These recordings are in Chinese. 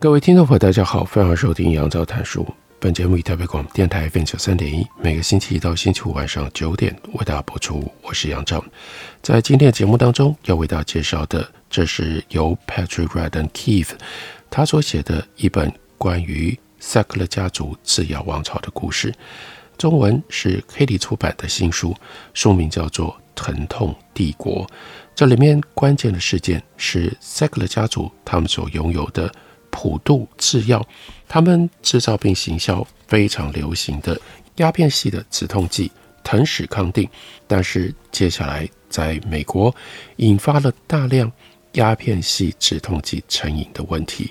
各位听众朋友，大家好，欢迎收听杨照谈书。本节目以台北广播电台 FM 九三点一，每个星期一到星期五晚上九点为大家播出。我是杨照。在今天的节目当中，要为大家介绍的，这是由 Patrick Redden Keith 他所写的一本关于塞克勒家族制药王朝的故事。中文是黑体出版的新书，书名叫做《疼痛帝国》。这里面关键的事件是塞克勒家族他们所拥有的。普渡制药，他们制造并行销非常流行的鸦片系的止痛剂藤史康定，但是接下来在美国引发了大量鸦片系止痛剂成瘾的问题，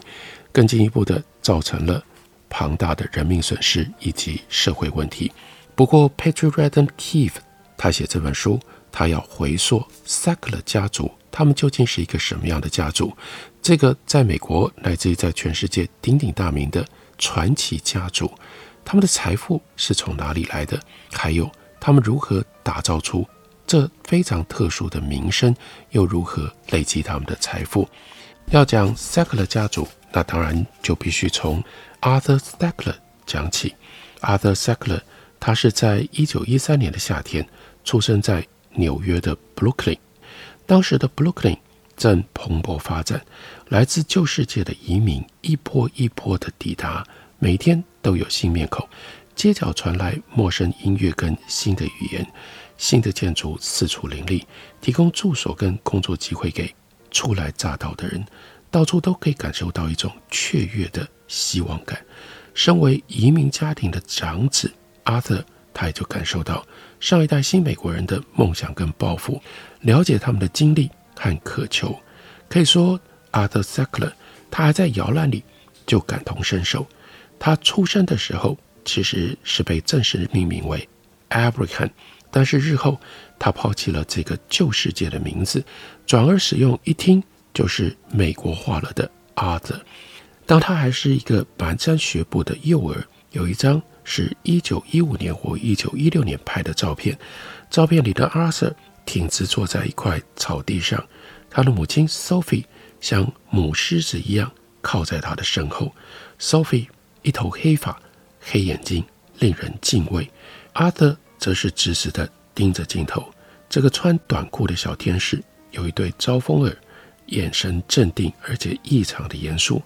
更进一步的造成了庞大的人命损失以及社会问题。不过，Patrick Radden Keith，他写这本书，他要回溯 Sackler 家族，他们究竟是一个什么样的家族？这个在美国乃至于在全世界鼎鼎大名的传奇家族，他们的财富是从哪里来的？还有他们如何打造出这非常特殊的名声，又如何累积他们的财富？要讲 Sackler 家族，那当然就必须从 Arthur Sackler 讲起。Arthur Sackler 他是在一九一三年的夏天出生在纽约的 Brooklyn，当时的 Brooklyn。正蓬勃发展，来自旧世界的移民一波一波的抵达，每天都有新面孔，街角传来陌生音乐跟新的语言，新的建筑四处林立，提供住所跟工作机会给初来乍到的人，到处都可以感受到一种雀跃的希望感。身为移民家庭的长子阿瑟，他也就感受到上一代新美国人的梦想跟抱负，了解他们的经历。和渴求，可以说，Arthur Sackler 他还在摇篮里就感同身受。他出生的时候其实是被正式命名为 Abraham，但是日后他抛弃了这个旧世界的名字，转而使用一听就是美国化了的 Arthur。当他还是一个蹒跚学步的幼儿，有一张是一九一五年或一九一六年拍的照片，照片里的 Arthur。挺直坐在一块草地上，他的母亲 Sophie 像母狮子一样靠在他的身后。Sophie 一头黑发，黑眼睛，令人敬畏。阿德则是直直地盯着镜头。这个穿短裤的小天使有一对招风耳，眼神镇定而且异常的严肃，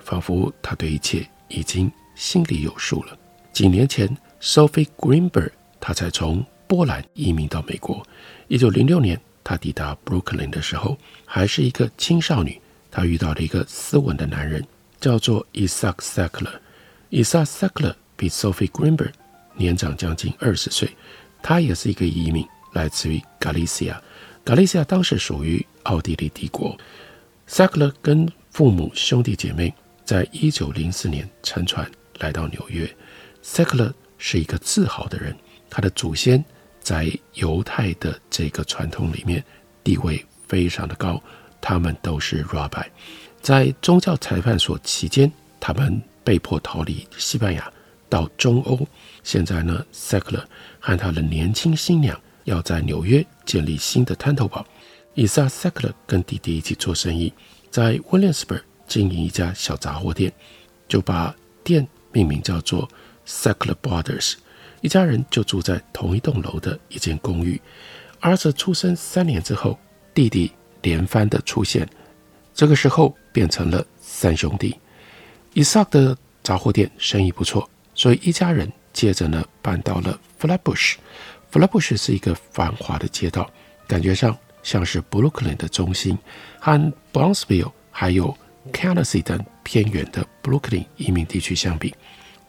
仿佛他对一切已经心里有数了。几年前，Sophie Greenberg 他才从波兰移民到美国。一九零六年，他抵达布鲁克林的时候，还是一个青少女。他遇到了一个斯文的男人，叫做 Isaac Sackler。Isaac Sackler 比 Sophie Greenberg 年长将近二十岁，他也是一个移民，来自于 Galicia。Galicia 当时属于奥地利帝国。Sackler 跟父母兄弟姐妹在一九零四年乘船来到纽约。Sackler 是一个自豪的人，他的祖先。在犹太的这个传统里面，地位非常的高。他们都是 Rabbi，在宗教裁判所期间，他们被迫逃离西班牙到中欧。现在呢，Sackler 和他的年轻新娘要在纽约建立新的滩头堡。以撒 Sackler 跟弟弟一起做生意，在 Williamsburg 经营一家小杂货店，就把店命名叫做 Sackler Brothers。一家人就住在同一栋楼的一间公寓。儿子出生三年之后，弟弟连番的出现，这个时候变成了三兄弟。以撒的杂货店生意不错，所以一家人接着呢搬到了 Flatbush。Flatbush 是一个繁华的街道，感觉上像是布鲁克林的中心，和 Brownsville 还有 Canarsie 等偏远的布鲁克林移民地区相比，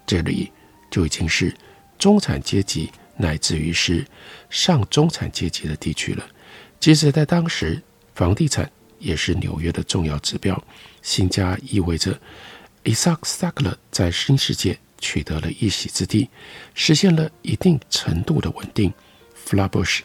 这里就已经是。中产阶级乃至于是上中产阶级的地区了。即使在当时房地产也是纽约的重要指标。新家意味着 Isaac Sackler 在新世界取得了一席之地，实现了一定程度的稳定。Flatbush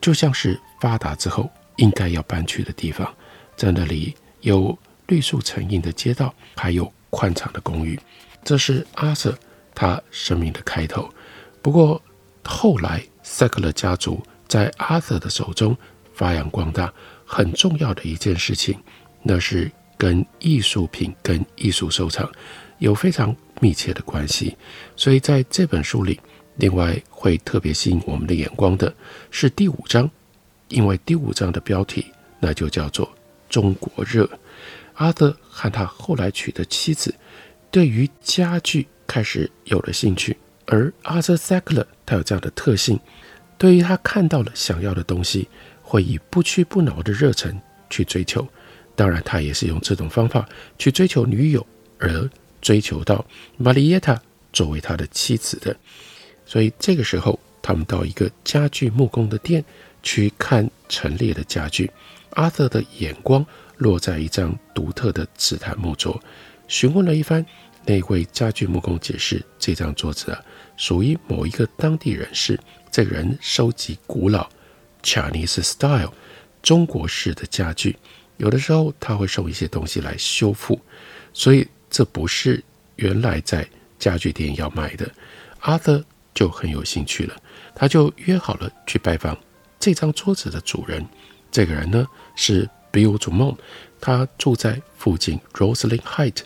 就像是发达之后应该要搬去的地方，在那里有绿树成荫的街道，还有宽敞的公寓。这是阿瑟他生命的开头。不过后来，Sackler 家族在阿瑟的手中发扬光大，很重要的一件事情，那是跟艺术品、跟艺术收藏有非常密切的关系。所以在这本书里，另外会特别吸引我们的眼光的是第五章，因为第五章的标题那就叫做“中国热”。阿瑟和他后来娶的妻子对于家具开始有了兴趣。而 Arthur Sackler 他有这样的特性，对于他看到了想要的东西，会以不屈不挠的热忱去追求。当然，他也是用这种方法去追求女友，而追求到 Marietta 作为他的妻子的。所以这个时候，他们到一个家具木工的店去看陈列的家具。Arthur 的眼光落在一张独特的紫檀木桌，询问了一番。那位家具木工解释，这张桌子啊，属于某一个当地人士。这个人收集古老 Chinese style 中国式的家具，有的时候他会送一些东西来修复，所以这不是原来在家具店要买的。阿德就很有兴趣了，他就约好了去拜访这张桌子的主人。这个人呢是 Bill z u m o n 他住在附近 Rosslyn Heights。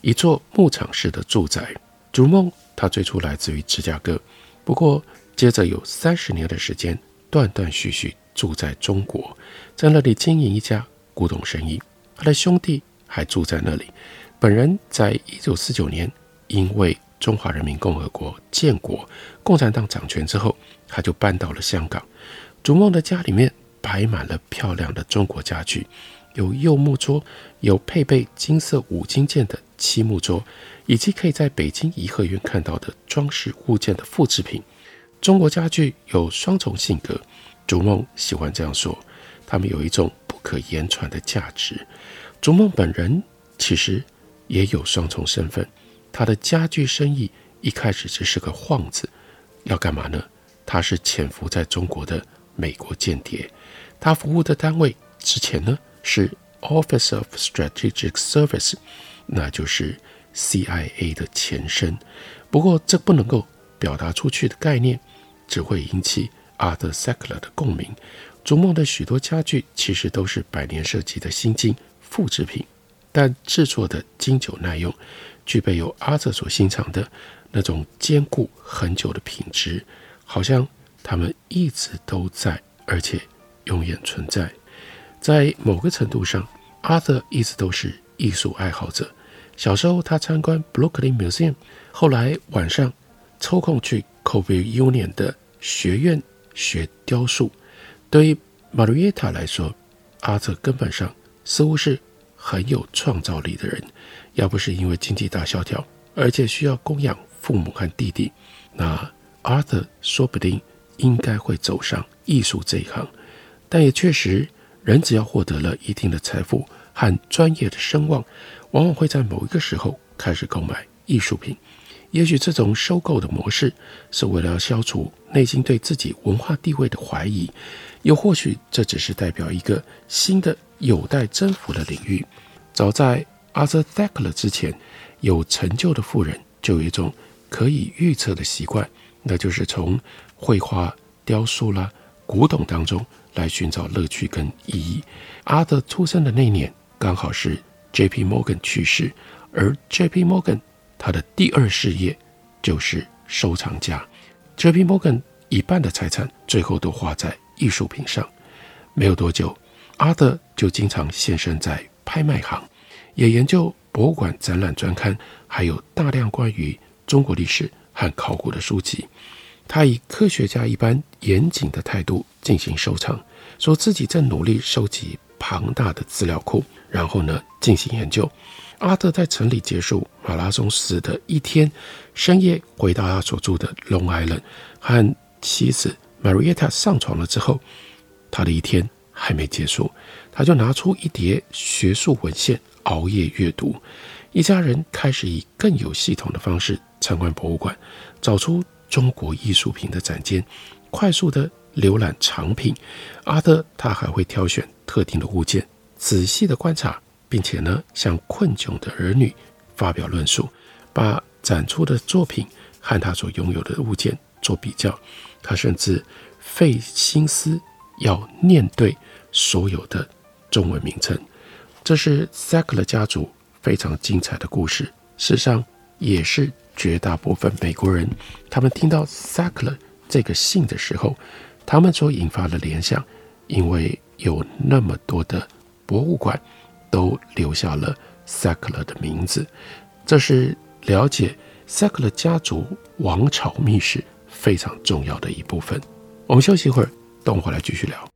一座牧场式的住宅。祖梦他最初来自于芝加哥，不过接着有三十年的时间断断续续住在中国，在那里经营一家古董生意。他的兄弟还住在那里。本人在一九四九年因为中华人民共和国建国、共产党掌权之后，他就搬到了香港。祖梦的家里面摆满了漂亮的中国家具。有柚木桌，有配备金色五金件的漆木桌，以及可以在北京颐和园看到的装饰物件的复制品。中国家具有双重性格，逐梦喜欢这样说，他们有一种不可言传的价值。逐梦本人其实也有双重身份，他的家具生意一开始只是个幌子，要干嘛呢？他是潜伏在中国的美国间谍，他服务的单位之前呢？是 Office of Strategic Service，那就是 CIA 的前身。不过，这不能够表达出去的概念，只会引起 Arthur Sackler 的共鸣。逐梦的许多家具其实都是百年设计的新进复制品，但制作的经久耐用，具备有 Arthur 所欣赏的那种坚固很久的品质，好像他们一直都在，而且永远存在。在某个程度上，阿德一直都是艺术爱好者。小时候，他参观 Brooklyn Museum，后来晚上抽空去 Covil Union 的学院学雕塑。对于 Marietta 来说，阿德根本上似乎是很有创造力的人。要不是因为经济大萧条，而且需要供养父母和弟弟，那阿德说不定应该会走上艺术这一行。但也确实。人只要获得了一定的财富和专业的声望，往往会在某一个时候开始购买艺术品。也许这种收购的模式是为了消除内心对自己文化地位的怀疑，又或许这只是代表一个新的有待征服的领域。早在 Arthur Sackler 之前，有成就的富人就有一种可以预测的习惯，那就是从绘画、雕塑啦、古董当中。来寻找乐趣跟意义。阿德出生的那年刚好是 J.P. Morgan 去世，而 J.P. Morgan 他的第二事业就是收藏家。J.P. Morgan 一半的财产最后都花在艺术品上。没有多久，阿德就经常现身在拍卖行，也研究博物馆展览专刊，还有大量关于中国历史和考古的书籍。他以科学家一般严谨的态度进行收藏，说自己正努力收集庞大的资料库，然后呢进行研究。阿德在城里结束马拉松时的一天，深夜回到他所住的 Long Island，和妻子 Marietta 上床了之后，他的一天还没结束。他就拿出一叠学术文献，熬夜阅读。一家人开始以更有系统的方式参观博物馆，找出中国艺术品的展间，快速地浏览藏品。阿德他还会挑选特定的物件，仔细地观察，并且呢向困窘的儿女发表论述，把展出的作品和他所拥有的物件做比较。他甚至费心思要念对所有的中文名称。这是 Sackler 家族。非常精彩的故事，事实上也是绝大部分美国人，他们听到 Sackler 这个姓的时候，他们所引发的联想，因为有那么多的博物馆都留下了 Sackler 的名字，这是了解 Sackler 家族王朝秘史非常重要的一部分。我们休息一会儿，等我回来继续聊。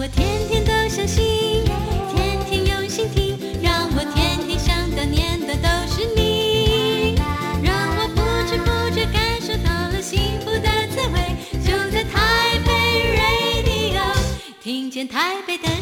我天天都相信，天天用心听，让我天天想的念的都是你，让我不知不觉感受到了幸福的滋味，就在台北 Radio，听见台北的。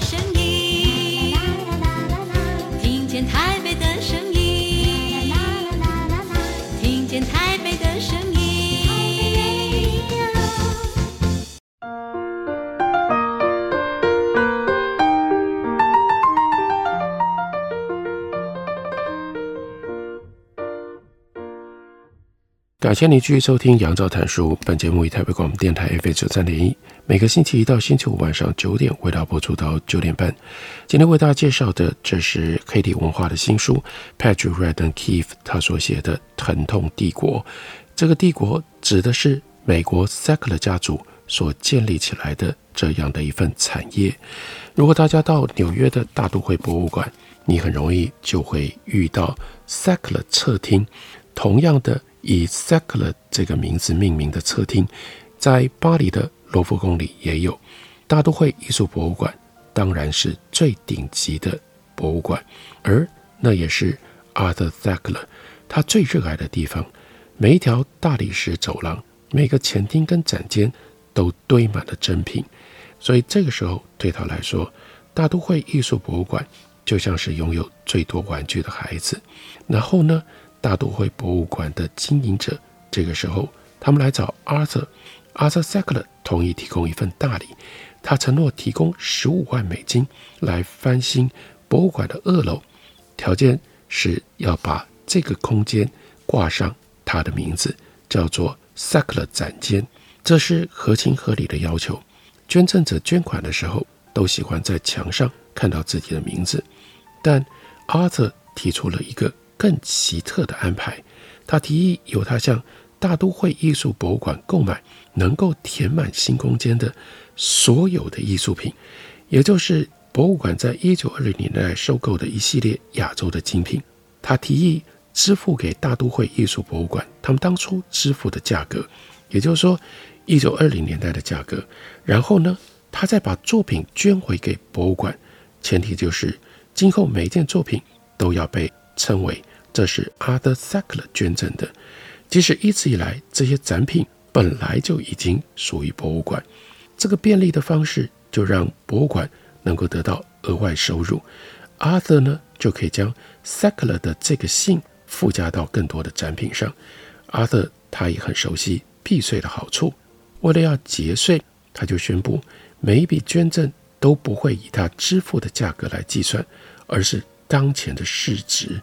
感谢您继续收听杨照谈书。本节目以台北广播电台 FM 九三点一，每个星期一到星期五晚上九点为大家播出到九点半。今天为大家介绍的，这是 Katie 文化的新书，Patrick Radden Keith 他所写的《疼痛帝国》。这个帝国指的是美国 Sackler 家族所建立起来的这样的一份产业。如果大家到纽约的大都会博物馆，你很容易就会遇到 Sackler 侧厅，同样的。以 Sackler 这个名字命名的侧厅，在巴黎的罗浮宫里也有。大都会艺术博物馆当然是最顶级的博物馆，而那也是 Arthur Sackler 他最热爱的地方。每一条大理石走廊，每个前厅跟展间都堆满了珍品，所以这个时候对他来说，大都会艺术博物馆就像是拥有最多玩具的孩子。然后呢，大都会博物馆的经营者，这个时候他们来找 Arthur，Arthur Sackler 同意提供一份大礼，他承诺提供十五万美金来翻新博物馆的二楼，条件是要把这个空间挂上他的名字，叫做 Sackler 展间，这是合情合理的要求。捐赠者捐款的时候都喜欢在墙上看到自己的名字，但 Arthur 提出了一个。更奇特的安排，他提议由他向大都会艺术博物馆购买能够填满新空间的所有的艺术品，也就是博物馆在一九二零年代收购的一系列亚洲的精品。他提议支付给大都会艺术博物馆他们当初支付的价格，也就是说一九二零年代的价格。然后呢，他再把作品捐回给博物馆，前提就是今后每一件作品都要被称为。这是 Arthur Sackler 捐赠的，即使一直以来这些展品本来就已经属于博物馆，这个便利的方式就让博物馆能够得到额外收入。Arthur 呢就可以将 Sackler 的这个姓附加到更多的展品上。Other 他也很熟悉避税的好处，为了要节税，他就宣布每一笔捐赠都不会以他支付的价格来计算，而是当前的市值。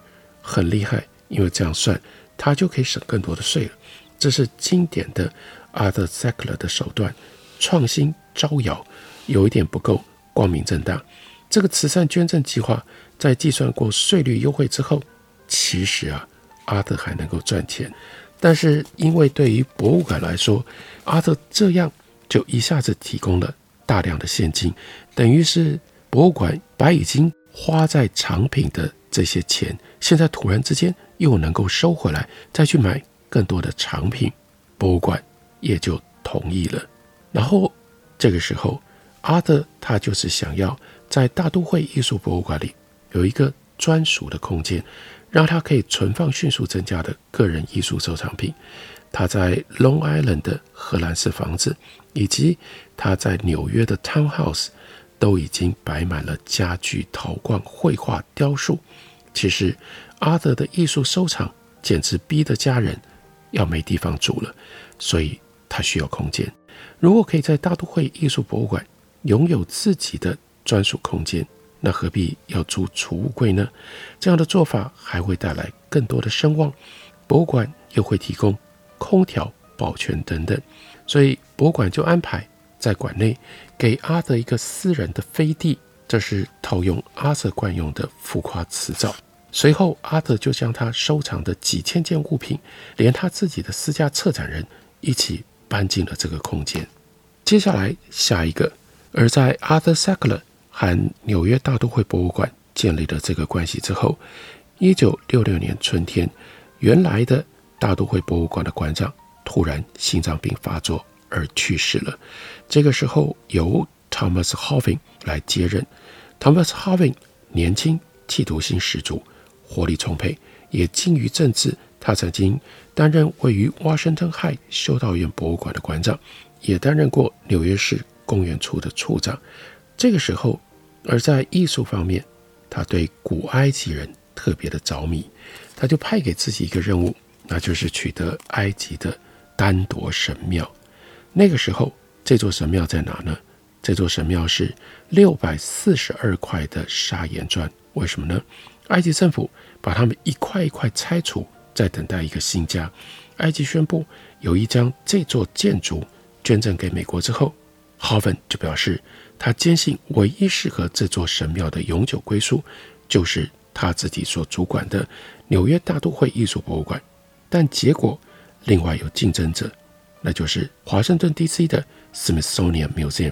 很厉害，因为这样算，他就可以省更多的税了。这是经典的 Arthur s a c l e r 的手段，创新招摇，有一点不够光明正大。这个慈善捐赠计划在计算过税率优惠之后，其实啊，阿德还能够赚钱。但是因为对于博物馆来说，阿德这样就一下子提供了大量的现金，等于是博物馆把已经花在藏品的这些钱，现在突然之间又能够收回来，再去买更多的藏品，博物馆也就同意了。然后这个时候，阿德他就是想要在大都会艺术博物馆里有一个专属的空间，让他可以存放迅速增加的个人艺术收藏品。他在 Long Island 的荷兰式房子，以及他在纽约的 Townhouse。都已经摆满了家具、陶罐、绘画、雕塑。其实，阿德的艺术收藏简直逼得家人要没地方住了，所以他需要空间。如果可以在大都会艺术博物馆拥有自己的专属空间，那何必要租储物柜呢？这样的做法还会带来更多的声望，博物馆又会提供空调、保全等等，所以博物馆就安排。在馆内给阿德一个私人的飞地，这是套用阿瑟惯用的浮夸辞藻。随后，阿德就将他收藏的几千件物品，连他自己的私家策展人一起搬进了这个空间。接下来，下一个，而在阿德·萨克勒和纽约大都会博物馆建立了这个关系之后，一九六六年春天，原来的大都会博物馆的馆长突然心脏病发作。而去世了。这个时候由 Thomas Hoving 来接任。Thomas Hoving 年轻、企图心十足、活力充沛，也精于政治。他曾经担任位于 Washington height 修道院博物馆的馆长，也担任过纽约市公园处的处长。这个时候，而在艺术方面，他对古埃及人特别的着迷，他就派给自己一个任务，那就是取得埃及的丹铎神庙。那个时候，这座神庙在哪呢？这座神庙是六百四十二块的砂岩砖。为什么呢？埃及政府把它们一块一块拆除，在等待一个新家。埃及宣布有意将这座建筑捐赠给美国之后，豪芬就表示，他坚信唯一适合这座神庙的永久归宿，就是他自己所主管的纽约大都会艺术博物馆。但结果，另外有竞争者。那就是华盛顿 D.C. 的 Smithsonian Museum。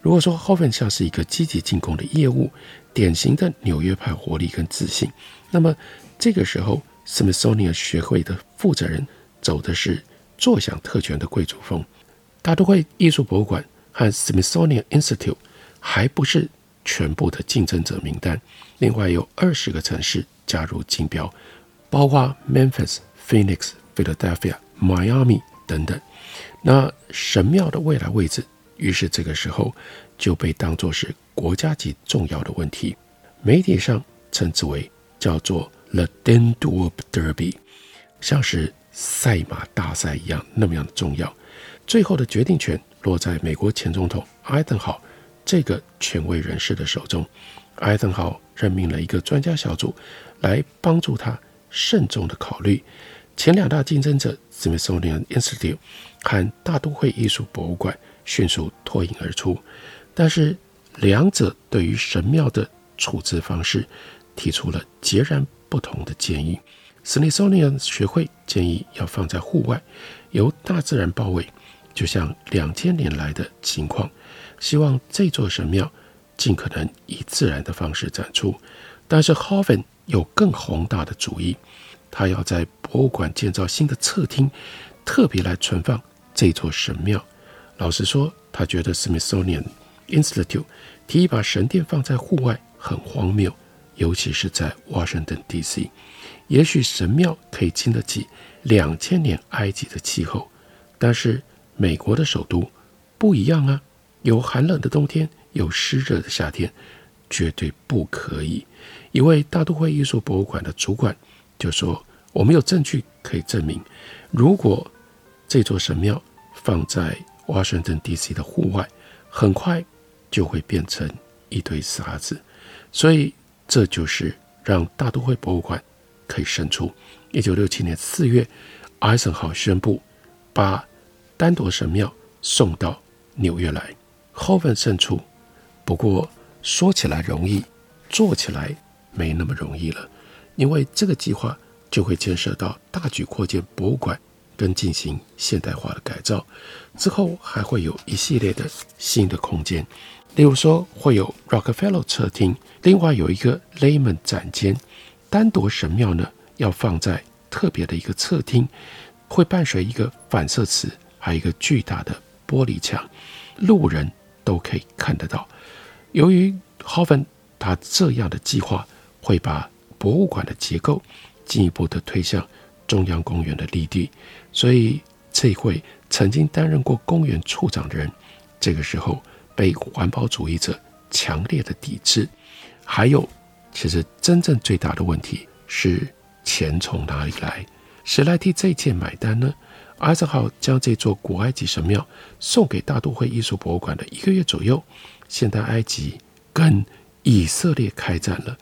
如果说 Hoven 像是一个积极进攻的业务，典型的纽约派活力跟自信，那么这个时候 Smithsonian 学会的负责人走的是坐享特权的贵族风。大都会艺术博物馆和 Smithsonian Institute 还不是全部的竞争者名单，另外有二十个城市加入竞标，包括 Memphis、Phoenix、Philadelphia、Miami 等等。那神庙的未来位置，于是这个时候就被当作是国家级重要的问题，媒体上称之为叫做 The Dandalup Derby，像是赛马大赛一样那么样的重要。最后的决定权落在美国前总统艾登豪这个权威人士的手中。艾登豪任命了一个专家小组来帮助他慎重的考虑。前两大竞争者 Smithsonian Institute 和大都会艺术博物馆迅速脱颖而出，但是两者对于神庙的处置方式提出了截然不同的建议。Smithsonian 学会建议要放在户外，由大自然包围，就像两千年来的情况，希望这座神庙尽可能以自然的方式展出。但是 Hoven 有更宏大的主意。他要在博物馆建造新的侧厅，特别来存放这座神庙。老实说，他觉得 Smithsonian Institute 提议把神殿放在户外很荒谬，尤其是在 Washington D.C. 也许神庙可以经得起两千年埃及的气候，但是美国的首都不一样啊，有寒冷的冬天，有湿热的夏天，绝对不可以。一位大都会艺术博物馆的主管。就说我们有证据可以证明，如果这座神庙放在华盛顿 DC 的户外，很快就会变成一堆沙子。所以这就是让大都会博物馆可以胜出。一九六七年四月，艾森豪宣布把丹铎神庙送到纽约来霍芬胜出。不过说起来容易，做起来没那么容易了，因为这个计划就会牵涉到大举扩建博物馆跟进行现代化的改造，之后还会有一系列的新的空间，例如说会有 Rockefeller 客厅，另外有一个 Layman 展间，单独神庙呢。要放在特别的一个侧厅，会伴随一个反射池，还有一个巨大的玻璃墙，路人都可以看得到。由于 Hoffman 他这样的计划，会把博物馆的结构进一步的推向中央公园的绿地，所以这会曾经担任过公园处长的人，这个时候被环保主义者强烈的抵制。还有，其实真正最大的问题是。钱从哪里来？谁来替这一切买单呢？艾森豪将这座古埃及神庙送给大都会艺术博物馆的一个月左右，现代埃及跟以色列开战了。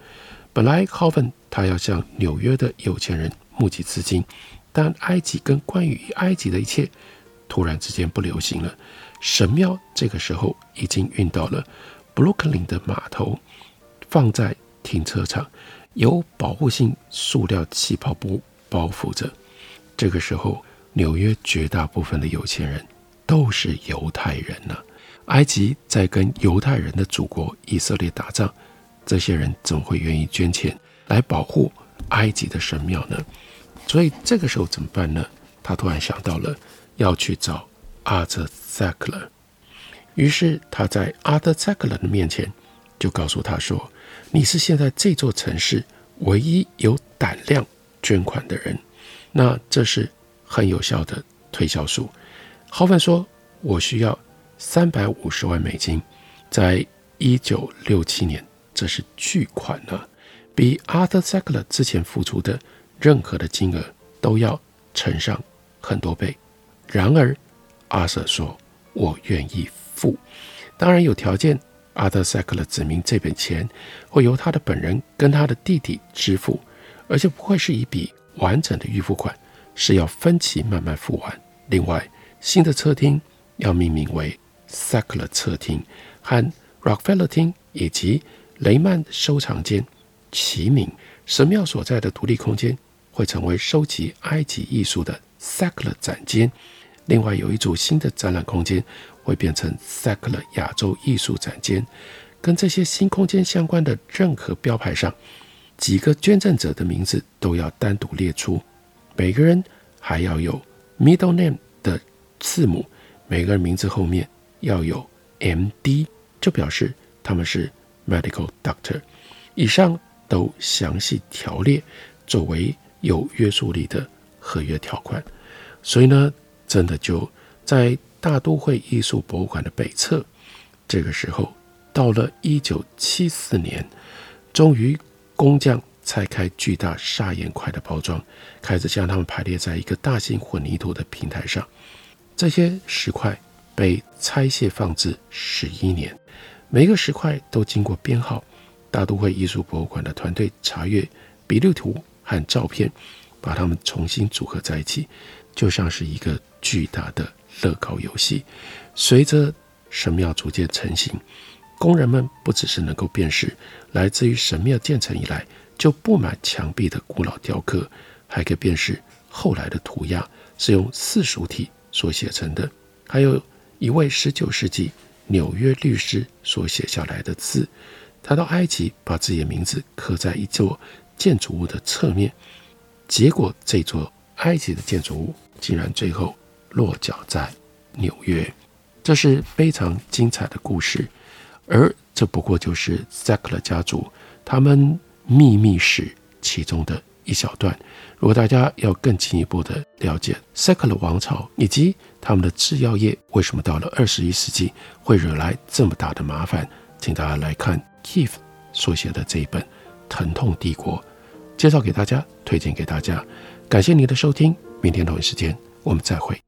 本来 Hovind 他要向纽约的有钱人募集资金，但埃及跟关于埃及的一切突然之间不流行了。神庙这个时候已经运到了布鲁克林的码头，放在停车场。由保护性塑料气泡布包覆着。这个时候，纽约绝大部分的有钱人都是犹太人呢、埃及在跟犹太人的祖国以色列打仗，这些人怎么会愿意捐钱来保护埃及的神庙呢？所以这个时候怎么办呢？他突然想到了要去找阿泽萨克勒。于是他在阿德萨克勒的面前就告诉他说。你是现在这座城市唯一有胆量捐款的人，那这是很有效的推销术。豪芬说：“我需要三百五十万美金，在一九六七年，这是巨款呢，比 Arthur Sackler 之前付出的任何的金额都要乘上很多倍。然而，阿瑟说：‘我愿意付，当然有条件。’”阿德塞克勒指明这笔钱会由他的本人跟他的弟弟支付，而且不会是一笔完整的预付款，是要分期慢慢付完。另外，新的客厅要命名为塞克勒客厅，和 Rockefeller 厅以及雷曼收藏间齐名。神庙所在的独立空间会成为收集埃及艺术的塞克勒展间。另外，有一组新的展览空间。会变成萨克勒亚洲艺术展间，跟这些新空间相关的任何标牌上，几个捐赠者的名字都要单独列出，每个人还要有 middle name 的字母，每个人名字后面要有 MD，就表示他们是 medical doctor。以上都详细条列作为有约束力的合约条款，所以呢，真的就在。大都会艺术博物馆的北侧，这个时候到了一九七四年，终于工匠拆开巨大砂岩块的包装，开始将它们排列在一个大型混凝土的平台上。这些石块被拆卸放置十一年，每个石块都经过编号。大都会艺术博物馆的团队查阅比例图和照片，把它们重新组合在一起，就像是一个巨大的。乐高游戏，随着神庙逐渐成型，工人们不只是能够辨识来自于神庙建成以来就布满墙壁的古老雕刻，还可以辨识后来的涂鸦是用四书体所写成的。还有一位19世纪纽约律师所写下来的字，他到埃及把自己的名字刻在一座建筑物的侧面，结果这座埃及的建筑物竟然最后。落脚在纽约，这是非常精彩的故事，而这不过就是萨克勒家族他们秘密史其中的一小段。如果大家要更进一步的了解萨克勒王朝以及他们的制药业为什么到了二十一世纪会惹来这么大的麻烦，请大家来看 Keith 所写的这一本《疼痛帝国》，介绍给大家，推荐给大家。感谢您的收听，明天同一时间我们再会。